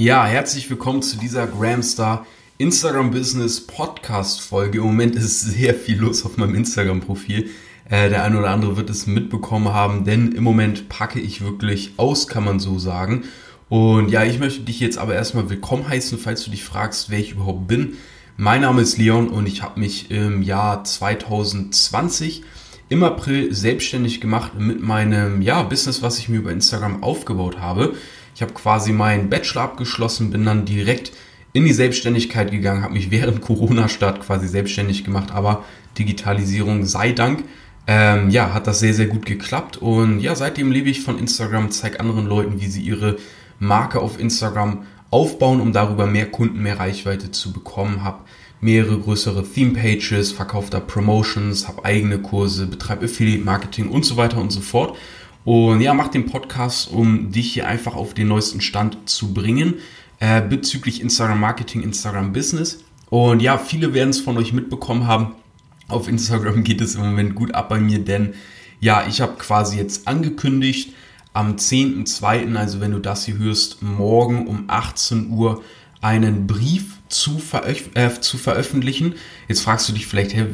Ja, herzlich willkommen zu dieser Gramstar Instagram Business Podcast Folge. Im Moment ist sehr viel los auf meinem Instagram Profil. Äh, der eine oder andere wird es mitbekommen haben, denn im Moment packe ich wirklich aus, kann man so sagen. Und ja, ich möchte dich jetzt aber erstmal willkommen heißen, falls du dich fragst, wer ich überhaupt bin. Mein Name ist Leon und ich habe mich im Jahr 2020 im April selbstständig gemacht mit meinem ja, Business, was ich mir über Instagram aufgebaut habe. Ich habe quasi meinen Bachelor abgeschlossen, bin dann direkt in die Selbstständigkeit gegangen, habe mich während Corona-Start quasi selbstständig gemacht, aber Digitalisierung sei Dank. Ähm, ja, hat das sehr, sehr gut geklappt und ja, seitdem lebe ich von Instagram, zeige anderen Leuten, wie sie ihre Marke auf Instagram aufbauen, um darüber mehr Kunden, mehr Reichweite zu bekommen. Habe mehrere größere Theme-Pages, verkaufe da Promotions, habe eigene Kurse, betreibe Affiliate-Marketing und so weiter und so fort. Und ja, mach den Podcast, um dich hier einfach auf den neuesten Stand zu bringen äh, bezüglich Instagram Marketing, Instagram Business. Und ja, viele werden es von euch mitbekommen haben. Auf Instagram geht es im Moment gut ab bei mir, denn ja, ich habe quasi jetzt angekündigt, am 10.2., also wenn du das hier hörst, morgen um 18 Uhr einen Brief zu, veröf äh, zu veröffentlichen. Jetzt fragst du dich vielleicht, hey,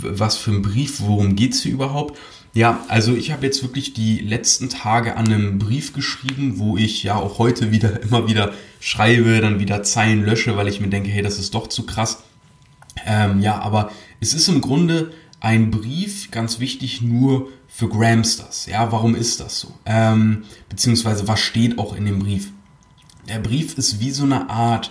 was für ein Brief, worum geht es hier überhaupt? Ja, also ich habe jetzt wirklich die letzten Tage an einem Brief geschrieben, wo ich ja auch heute wieder immer wieder schreibe, dann wieder Zeilen lösche, weil ich mir denke, hey, das ist doch zu krass. Ähm, ja, aber es ist im Grunde ein Brief, ganz wichtig, nur für Gramsters. Ja, warum ist das so? Ähm, beziehungsweise was steht auch in dem Brief? Der Brief ist wie so eine Art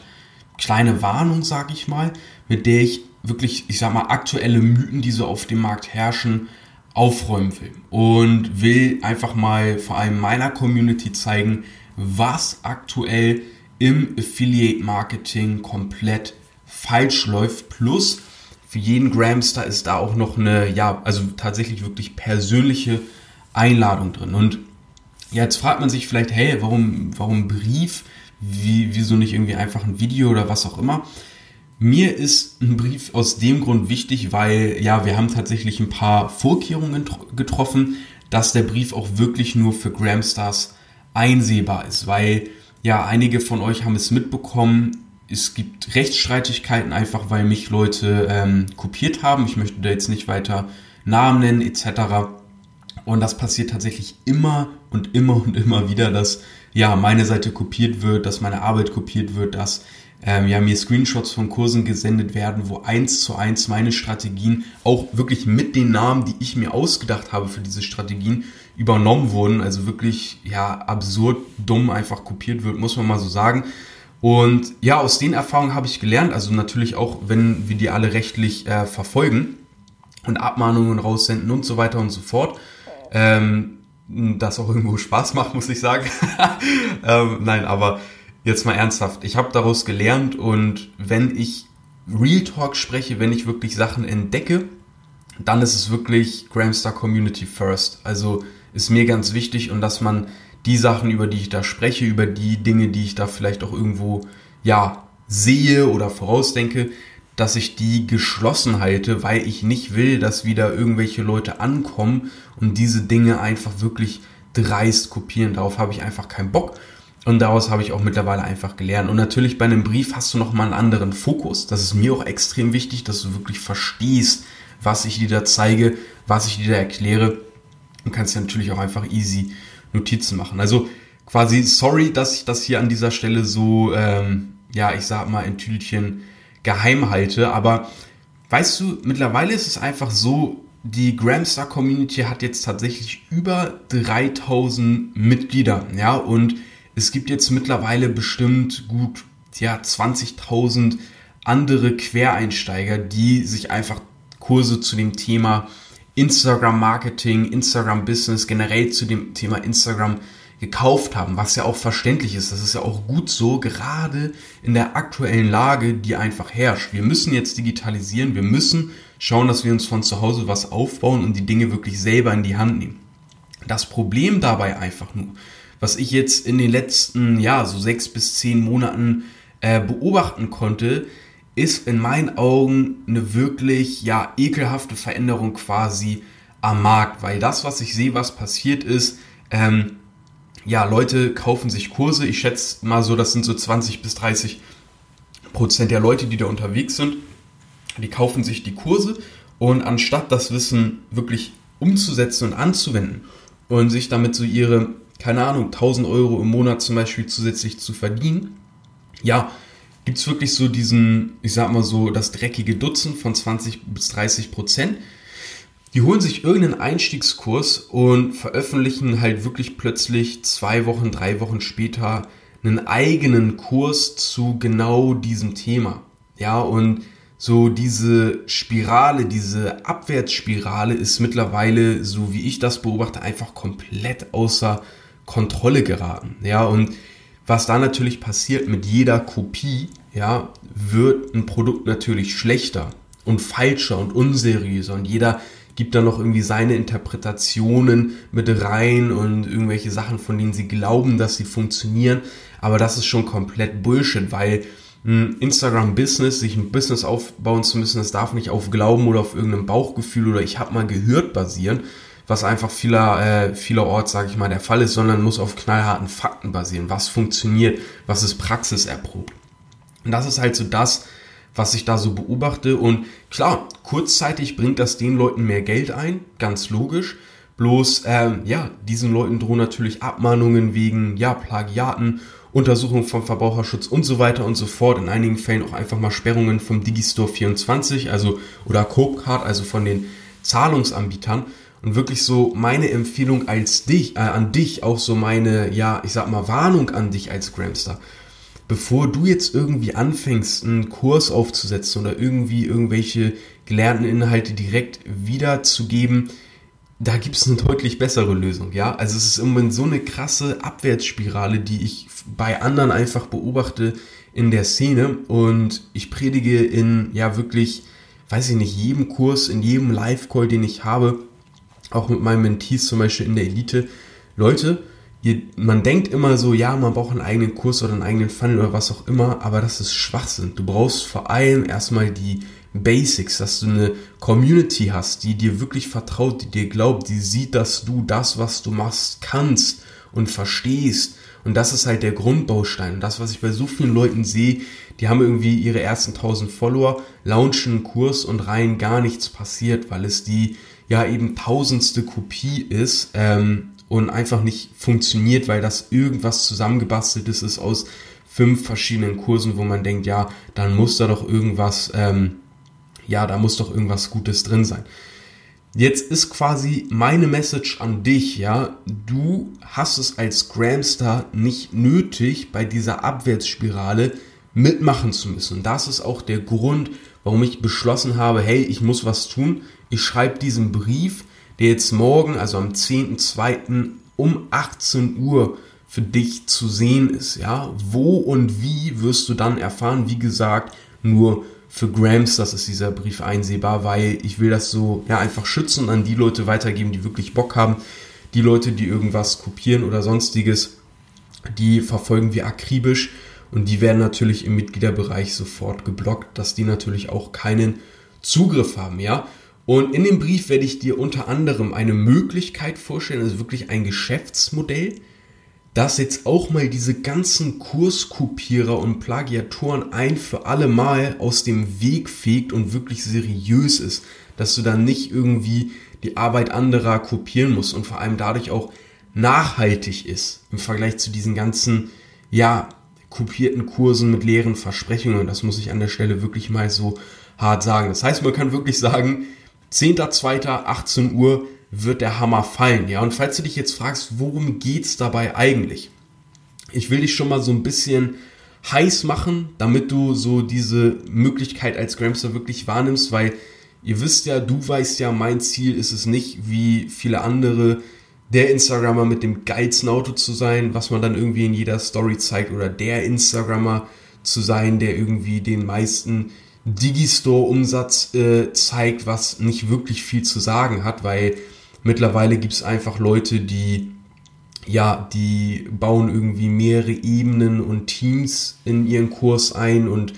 kleine Warnung, sag ich mal, mit der ich wirklich, ich sag mal, aktuelle Mythen, die so auf dem Markt herrschen, aufräumen will und will einfach mal vor allem meiner Community zeigen, was aktuell im Affiliate Marketing komplett falsch läuft. Plus für jeden Gramstar ist da auch noch eine, ja, also tatsächlich wirklich persönliche Einladung drin. Und jetzt fragt man sich vielleicht, hey, warum, warum Brief? Wie, wieso nicht irgendwie einfach ein Video oder was auch immer? Mir ist ein Brief aus dem Grund wichtig, weil ja, wir haben tatsächlich ein paar Vorkehrungen getroffen, dass der Brief auch wirklich nur für Gramstars einsehbar ist, weil ja, einige von euch haben es mitbekommen. Es gibt Rechtsstreitigkeiten einfach, weil mich Leute ähm, kopiert haben. Ich möchte da jetzt nicht weiter Namen nennen etc. Und das passiert tatsächlich immer und immer und immer wieder, dass ja meine Seite kopiert wird, dass meine Arbeit kopiert wird, dass ähm, ja, mir Screenshots von Kursen gesendet werden, wo eins zu eins meine Strategien auch wirklich mit den Namen, die ich mir ausgedacht habe für diese Strategien, übernommen wurden. Also wirklich, ja, absurd dumm einfach kopiert wird, muss man mal so sagen. Und ja, aus den Erfahrungen habe ich gelernt, also natürlich auch, wenn wir die alle rechtlich äh, verfolgen und Abmahnungen raussenden und so weiter und so fort. Ähm, das auch irgendwo Spaß macht, muss ich sagen. ähm, nein, aber jetzt mal ernsthaft, ich habe daraus gelernt und wenn ich Real Talk spreche, wenn ich wirklich Sachen entdecke, dann ist es wirklich Gramstar Community First. Also ist mir ganz wichtig und dass man die Sachen, über die ich da spreche, über die Dinge, die ich da vielleicht auch irgendwo, ja, sehe oder vorausdenke, dass ich die geschlossen halte, weil ich nicht will, dass wieder irgendwelche Leute ankommen und diese Dinge einfach wirklich dreist kopieren. Darauf habe ich einfach keinen Bock. Und daraus habe ich auch mittlerweile einfach gelernt. Und natürlich bei einem Brief hast du nochmal einen anderen Fokus. Das ist mir auch extrem wichtig, dass du wirklich verstehst, was ich dir da zeige, was ich dir da erkläre. Und kannst ja natürlich auch einfach easy Notizen machen. Also quasi sorry, dass ich das hier an dieser Stelle so, ähm, ja, ich sag mal, in Tütchen geheim halte. Aber weißt du, mittlerweile ist es einfach so, die Gramstar Community hat jetzt tatsächlich über 3000 Mitglieder, ja, und es gibt jetzt mittlerweile bestimmt gut ja, 20.000 andere Quereinsteiger, die sich einfach Kurse zu dem Thema Instagram Marketing, Instagram Business, generell zu dem Thema Instagram gekauft haben, was ja auch verständlich ist. Das ist ja auch gut so, gerade in der aktuellen Lage, die einfach herrscht. Wir müssen jetzt digitalisieren, wir müssen schauen, dass wir uns von zu Hause was aufbauen und die Dinge wirklich selber in die Hand nehmen. Das Problem dabei einfach nur, was ich jetzt in den letzten, ja, so sechs bis zehn Monaten äh, beobachten konnte, ist in meinen Augen eine wirklich, ja, ekelhafte Veränderung quasi am Markt, weil das, was ich sehe, was passiert ist, ähm, ja, Leute kaufen sich Kurse. Ich schätze mal so, das sind so 20 bis 30 Prozent der Leute, die da unterwegs sind. Die kaufen sich die Kurse und anstatt das Wissen wirklich umzusetzen und anzuwenden und sich damit so ihre, keine Ahnung, 1000 Euro im Monat zum Beispiel zusätzlich zu verdienen, ja, gibt es wirklich so diesen, ich sag mal so, das dreckige Dutzend von 20 bis 30 Prozent. Die holen sich irgendeinen Einstiegskurs und veröffentlichen halt wirklich plötzlich zwei Wochen, drei Wochen später einen eigenen Kurs zu genau diesem Thema. Ja, und so diese Spirale, diese Abwärtsspirale ist mittlerweile, so wie ich das beobachte, einfach komplett außer Kontrolle geraten. Ja, und was da natürlich passiert mit jeder Kopie, ja, wird ein Produkt natürlich schlechter und falscher und unseriöser und jeder gibt da noch irgendwie seine Interpretationen mit rein und irgendwelche Sachen, von denen sie glauben, dass sie funktionieren. Aber das ist schon komplett Bullshit, weil Instagram-Business, sich ein Business aufbauen zu müssen, das darf nicht auf Glauben oder auf irgendeinem Bauchgefühl oder ich habe mal gehört basieren, was einfach vieler, äh, vielerorts, sage ich mal, der Fall ist, sondern muss auf knallharten Fakten basieren. Was funktioniert, was ist praxiserprobt. Und das ist halt so das, was ich da so beobachte. Und klar, kurzzeitig bringt das den Leuten mehr Geld ein, ganz logisch. Bloß, ähm, ja, diesen Leuten drohen natürlich Abmahnungen wegen, ja, Plagiaten, Untersuchung vom Verbraucherschutz und so weiter und so fort. In einigen Fällen auch einfach mal Sperrungen vom Digistore 24, also, oder Copecard, also von den Zahlungsanbietern. Und wirklich so meine Empfehlung als dich, äh, an dich, auch so meine, ja, ich sag mal, Warnung an dich als Gramster bevor du jetzt irgendwie anfängst, einen Kurs aufzusetzen oder irgendwie irgendwelche gelernten Inhalte direkt wiederzugeben, da gibt es eine deutlich bessere Lösung, ja. Also es ist im Moment so eine krasse Abwärtsspirale, die ich bei anderen einfach beobachte in der Szene und ich predige in ja wirklich, weiß ich nicht, jedem Kurs, in jedem Live-Call, den ich habe, auch mit meinen Mentees zum Beispiel in der Elite, Leute, ihr, man denkt immer so, ja, man braucht einen eigenen Kurs oder einen eigenen Funnel oder was auch immer, aber das ist Schwachsinn. Du brauchst vor allem erstmal die Basics, dass du eine Community hast, die dir wirklich vertraut, die dir glaubt, die sieht, dass du das, was du machst, kannst und verstehst. Und das ist halt der Grundbaustein. Und das, was ich bei so vielen Leuten sehe, die haben irgendwie ihre ersten 1000 Follower, launchen einen Kurs und rein gar nichts passiert, weil es die ja eben tausendste Kopie ist ähm, und einfach nicht funktioniert, weil das irgendwas zusammengebasteltes ist aus fünf verschiedenen Kursen, wo man denkt, ja, dann muss da doch irgendwas, ähm, ja, da muss doch irgendwas Gutes drin sein. Jetzt ist quasi meine Message an dich, ja, du hast es als Gramstar nicht nötig, bei dieser Abwärtsspirale mitmachen zu müssen. Das ist auch der Grund, warum ich beschlossen habe, hey, ich muss was tun. Ich schreibe diesen Brief, der jetzt morgen, also am 10.2. um 18 Uhr für dich zu sehen ist. Ja, wo und wie wirst du dann erfahren? Wie gesagt, nur für Grams, das ist dieser Brief einsehbar, weil ich will das so ja einfach schützen und an die Leute weitergeben, die wirklich Bock haben. Die Leute, die irgendwas kopieren oder sonstiges, die verfolgen wir akribisch und die werden natürlich im Mitgliederbereich sofort geblockt, dass die natürlich auch keinen Zugriff haben, ja. Und in dem Brief werde ich dir unter anderem eine Möglichkeit vorstellen, also wirklich ein Geschäftsmodell, das jetzt auch mal diese ganzen Kurskopierer und Plagiatoren ein für alle Mal aus dem Weg fegt und wirklich seriös ist, dass du dann nicht irgendwie die Arbeit anderer kopieren musst und vor allem dadurch auch nachhaltig ist im Vergleich zu diesen ganzen, ja, kopierten Kursen mit leeren Versprechungen. Das muss ich an der Stelle wirklich mal so hart sagen. Das heißt, man kann wirklich sagen, 10.2.18 Uhr wird der Hammer fallen. Ja, und falls du dich jetzt fragst, worum geht's dabei eigentlich? Ich will dich schon mal so ein bisschen heiß machen, damit du so diese Möglichkeit als Gramster wirklich wahrnimmst, weil ihr wisst ja, du weißt ja, mein Ziel ist es nicht, wie viele andere, der Instagrammer mit dem geilsten Auto zu sein, was man dann irgendwie in jeder Story zeigt, oder der Instagrammer zu sein, der irgendwie den meisten Digistore-Umsatz äh, zeigt, was nicht wirklich viel zu sagen hat, weil mittlerweile gibt es einfach Leute, die ja, die bauen irgendwie mehrere Ebenen und Teams in ihren Kurs ein und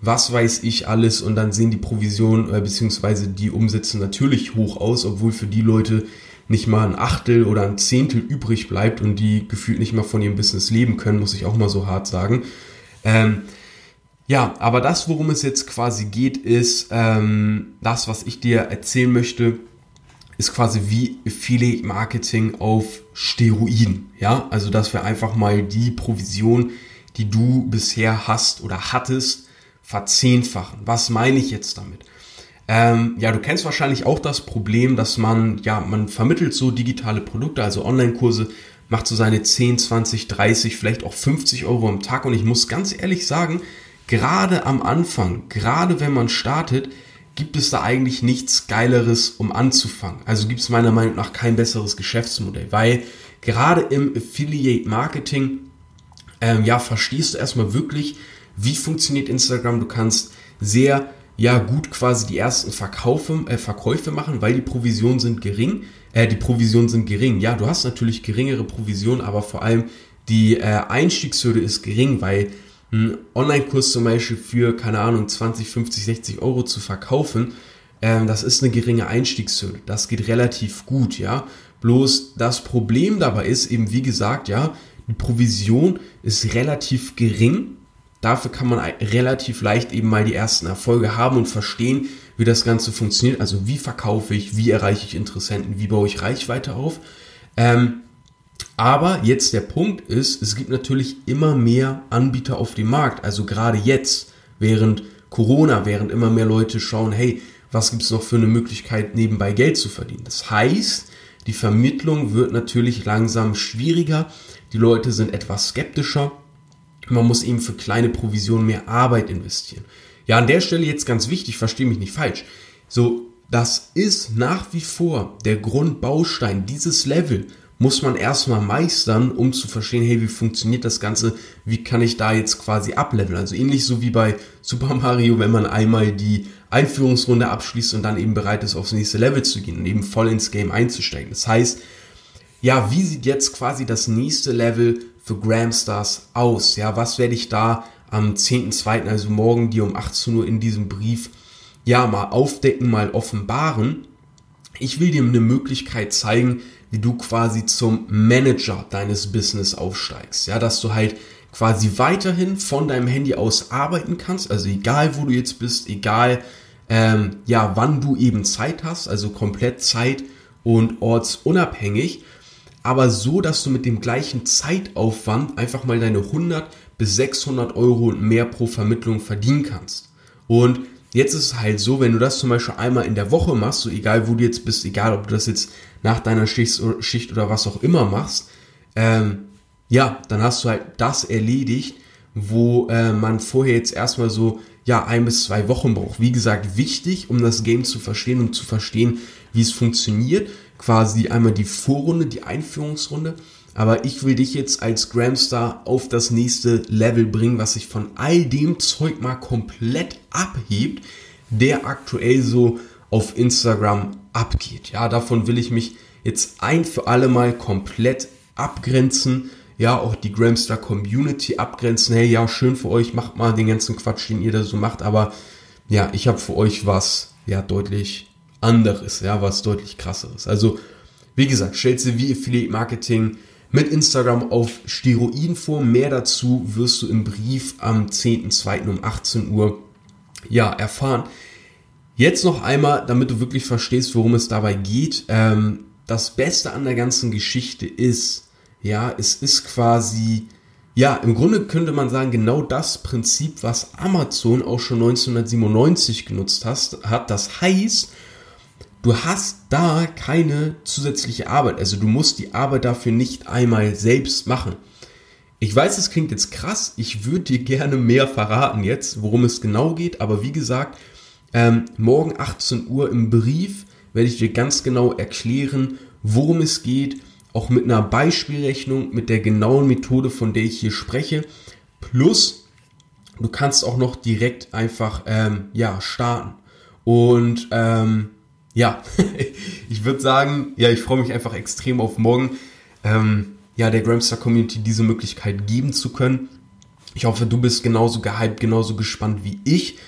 was weiß ich alles und dann sehen die Provisionen äh, bzw. die Umsätze natürlich hoch aus, obwohl für die Leute nicht mal ein Achtel oder ein Zehntel übrig bleibt und die gefühlt nicht mal von ihrem Business leben können, muss ich auch mal so hart sagen. Ähm, ja, aber das, worum es jetzt quasi geht, ist ähm, das, was ich dir erzählen möchte, ist quasi wie Affiliate Marketing auf Steroiden. Ja, also dass wir einfach mal die Provision, die du bisher hast oder hattest, verzehnfachen. Was meine ich jetzt damit? Ähm, ja, du kennst wahrscheinlich auch das Problem, dass man, ja, man vermittelt so digitale Produkte, also Online-Kurse, macht so seine 10, 20, 30, vielleicht auch 50 Euro am Tag. Und ich muss ganz ehrlich sagen, gerade am Anfang, gerade wenn man startet, gibt es da eigentlich nichts Geileres, um anzufangen. Also gibt es meiner Meinung nach kein besseres Geschäftsmodell, weil gerade im Affiliate Marketing, ähm, ja, verstehst du erstmal wirklich, wie funktioniert Instagram. Du kannst sehr, ja, gut quasi die ersten Verkaufe, äh, Verkäufe machen, weil die Provisionen sind gering. Äh, die Provisionen sind gering. Ja, du hast natürlich geringere Provisionen, aber vor allem die äh, Einstiegshürde ist gering, weil einen Online-Kurs zum Beispiel für, keine Ahnung, 20, 50, 60 Euro zu verkaufen, ähm, das ist eine geringe Einstiegshürde. Das geht relativ gut, ja. Bloß das Problem dabei ist eben, wie gesagt, ja, die Provision ist relativ gering. Dafür kann man relativ leicht eben mal die ersten Erfolge haben und verstehen, wie das Ganze funktioniert. Also wie verkaufe ich, wie erreiche ich Interessenten, wie baue ich Reichweite auf. Ähm, aber jetzt der Punkt ist, es gibt natürlich immer mehr Anbieter auf dem Markt. Also gerade jetzt, während Corona, während immer mehr Leute schauen, hey, was gibt es noch für eine Möglichkeit, nebenbei Geld zu verdienen. Das heißt, die Vermittlung wird natürlich langsam schwieriger. Die Leute sind etwas skeptischer. Man muss eben für kleine Provisionen mehr Arbeit investieren. Ja, an der Stelle jetzt ganz wichtig, verstehe mich nicht falsch. So, das ist nach wie vor der Grundbaustein dieses Level muss man erstmal meistern, um zu verstehen, hey, wie funktioniert das Ganze, wie kann ich da jetzt quasi ableveln. Also ähnlich so wie bei Super Mario, wenn man einmal die Einführungsrunde abschließt und dann eben bereit ist, aufs nächste Level zu gehen und eben voll ins Game einzusteigen. Das heißt, ja, wie sieht jetzt quasi das nächste Level für Gramstars aus? Ja, was werde ich da am 10.2., also morgen dir um 18 Uhr in diesem Brief, ja, mal aufdecken, mal offenbaren? Ich will dir eine Möglichkeit zeigen, wie du quasi zum Manager deines Business aufsteigst. Ja, dass du halt quasi weiterhin von deinem Handy aus arbeiten kannst, also egal wo du jetzt bist, egal ähm, ja wann du eben Zeit hast, also komplett zeit- und ortsunabhängig, aber so, dass du mit dem gleichen Zeitaufwand einfach mal deine 100 bis 600 Euro mehr pro Vermittlung verdienen kannst. Und Jetzt ist es halt so, wenn du das zum Beispiel einmal in der Woche machst, so egal wo du jetzt bist, egal ob du das jetzt nach deiner Schicht oder was auch immer machst, ähm, ja, dann hast du halt das erledigt, wo äh, man vorher jetzt erstmal so, ja, ein bis zwei Wochen braucht. Wie gesagt, wichtig, um das Game zu verstehen und zu verstehen, wie es funktioniert. Quasi einmal die Vorrunde, die Einführungsrunde aber ich will dich jetzt als Gramstar auf das nächste Level bringen, was sich von all dem Zeug mal komplett abhebt, der aktuell so auf Instagram abgeht. Ja, davon will ich mich jetzt ein für alle Mal komplett abgrenzen. Ja, auch die Gramstar Community abgrenzen. Hey, ja, schön für euch, macht mal den ganzen Quatsch, den ihr da so macht. Aber ja, ich habe für euch was, ja, deutlich anderes, ja, was deutlich krasseres. Also, wie gesagt, stellst du wie Affiliate Marketing mit Instagram auf Steroidenform. Mehr dazu wirst du im Brief am 10.2. um 18 Uhr ja, erfahren. Jetzt noch einmal, damit du wirklich verstehst, worum es dabei geht. Ähm, das Beste an der ganzen Geschichte ist, ja, es ist quasi, ja, im Grunde könnte man sagen, genau das Prinzip, was Amazon auch schon 1997 genutzt hat. Das heißt, du hast da keine zusätzliche Arbeit. Also du musst die Arbeit dafür nicht einmal selbst machen. Ich weiß, es klingt jetzt krass. Ich würde dir gerne mehr verraten jetzt, worum es genau geht. Aber wie gesagt, ähm, morgen 18 Uhr im Brief werde ich dir ganz genau erklären, worum es geht. Auch mit einer Beispielrechnung, mit der genauen Methode, von der ich hier spreche. Plus, du kannst auch noch direkt einfach ähm, ja starten. Und ähm, ja, ich würde sagen, ja, ich freue mich einfach extrem auf morgen, ähm, ja, der Gramstar Community diese Möglichkeit geben zu können. Ich hoffe, du bist genauso gehypt, genauso gespannt wie ich.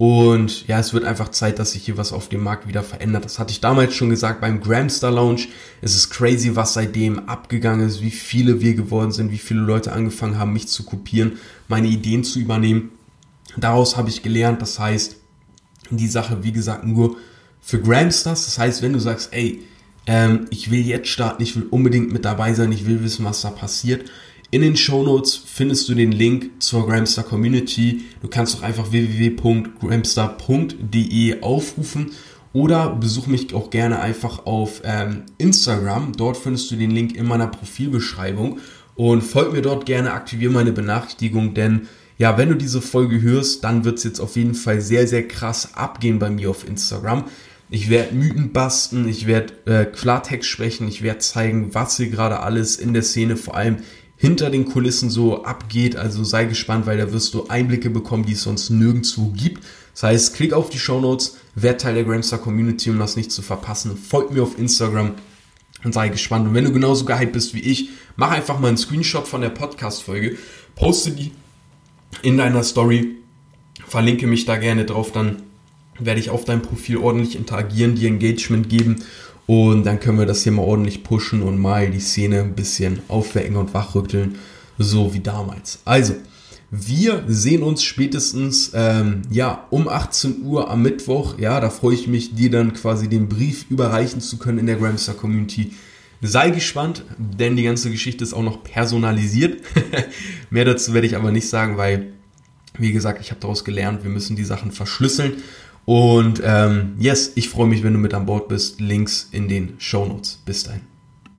Und ja, es wird einfach Zeit, dass sich hier was auf dem Markt wieder verändert. Das hatte ich damals schon gesagt beim Gramstar Lounge. Es ist crazy, was seitdem abgegangen ist, wie viele wir geworden sind, wie viele Leute angefangen haben, mich zu kopieren, meine Ideen zu übernehmen. Daraus habe ich gelernt, das heißt, die Sache, wie gesagt, nur für Gramstars. Das heißt, wenn du sagst, ey, ähm, ich will jetzt starten, ich will unbedingt mit dabei sein, ich will wissen, was da passiert, in den Show Notes findest du den Link zur Gramstar Community. Du kannst doch einfach www.gramstar.de aufrufen oder besuch mich auch gerne einfach auf ähm, Instagram. Dort findest du den Link in meiner Profilbeschreibung und folg mir dort gerne, aktiviere meine Benachrichtigung, denn ja, wenn du diese Folge hörst, dann wird es jetzt auf jeden Fall sehr, sehr krass abgehen bei mir auf Instagram. Ich werde Mythen basten, ich werde äh, Klartext sprechen, ich werde zeigen, was hier gerade alles in der Szene, vor allem hinter den Kulissen so abgeht. Also sei gespannt, weil da wirst du Einblicke bekommen, die es sonst nirgendwo gibt. Das heißt, klick auf die Show Notes, werd Teil der Gramstar Community, um das nicht zu verpassen. Folgt mir auf Instagram und sei gespannt. Und wenn du genauso gehypt bist wie ich, mach einfach mal einen Screenshot von der Podcast-Folge, poste die in deiner Story, verlinke mich da gerne drauf, dann werde ich auf deinem Profil ordentlich interagieren, dir Engagement geben und dann können wir das hier mal ordentlich pushen und mal die Szene ein bisschen aufwecken und wachrütteln, so wie damals. Also, wir sehen uns spätestens ähm, ja um 18 Uhr am Mittwoch. Ja, da freue ich mich, dir dann quasi den Brief überreichen zu können in der Gramstar Community. Sei gespannt, denn die ganze Geschichte ist auch noch personalisiert. Mehr dazu werde ich aber nicht sagen, weil, wie gesagt, ich habe daraus gelernt, wir müssen die Sachen verschlüsseln und ähm, yes, ich freue mich, wenn du mit an Bord bist. Links in den Show Notes. Bis dahin.